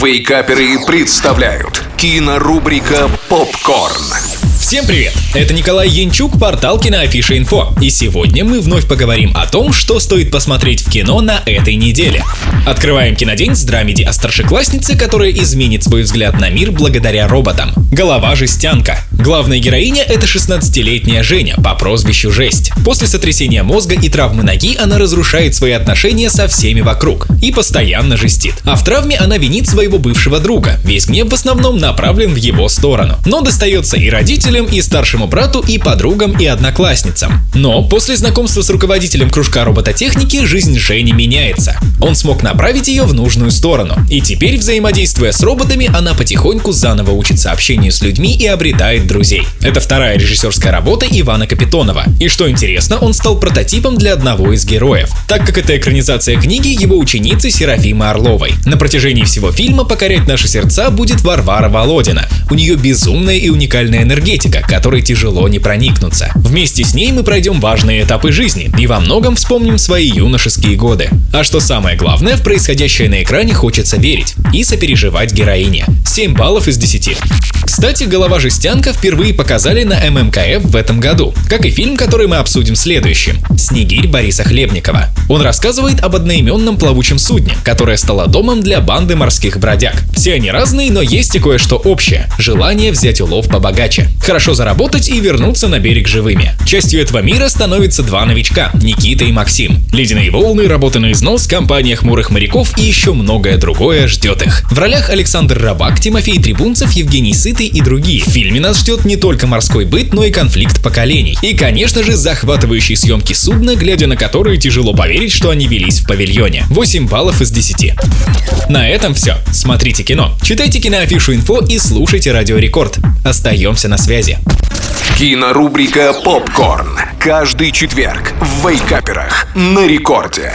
Вейкаперы представляют кинорубрика «Попкорн». Всем привет! Это Николай Янчук, портал Киноафиша Инфо. И сегодня мы вновь поговорим о том, что стоит посмотреть в кино на этой неделе. Открываем кинодень с драмеди о старшекласснице, которая изменит свой взгляд на мир благодаря роботам. Голова жестянка. Главная героиня — это 16-летняя Женя по прозвищу Жесть. После сотрясения мозга и травмы ноги она разрушает свои отношения со всеми вокруг и постоянно жестит. А в травме она винит своего бывшего друга. Весь гнев в основном направлен в его сторону. Но достается и родителям, и старшему брату, и подругам, и одноклассницам. Но после знакомства с руководителем кружка робототехники жизнь Жени меняется. Он смог направить ее в нужную сторону. И теперь, взаимодействуя с роботами, она потихоньку заново учится общению с людьми и обретает друзей. Это вторая режиссерская работа Ивана Капитонова. И что интересно, он стал прототипом для одного из героев, так как это экранизация книги его ученицы Серафимы Орловой. На протяжении всего фильма покорять наши сердца будет Варвара Володина. У нее безумная и уникальная энергетика, которой тяжело не проникнуться. Вместе с ней мы пройдем важные этапы жизни и во многом вспомним свои юношеские годы. А что самое главное, в происходящее на экране хочется верить и сопереживать героине. 7 баллов из 10. Кстати, «Голова жестянка» впервые показали на ММКФ в этом году, как и фильм, который мы обсудим следующим «Снегирь» Бориса Хлебникова. Он рассказывает об одноименном плавучем судне, которое стало домом для банды морских бродяг. Все они разные, но есть и кое-что общее – желание взять улов побогаче, хорошо заработать и вернуться на берег живыми. Частью этого мира становятся два новичка – Никита и Максим. Ледяные волны, работа на износ, компания хмурых моряков и еще многое другое ждет их. В ролях Александр Рабак, Тимофей Трибунцев, Евгений Сытый и другие. В фильме нас ждет не только морской быт, но и конфликт поколений. И, конечно же, захватывающие съемки судна, глядя на которые тяжело поверить, что они велись в павильоне. 8 баллов из 10. На этом все. Смотрите кино, читайте киноафишу инфо и слушайте Радио Рекорд. Остаемся на связи. Кинорубрика «Попкорн». Каждый четверг в Вейкаперах на рекорде.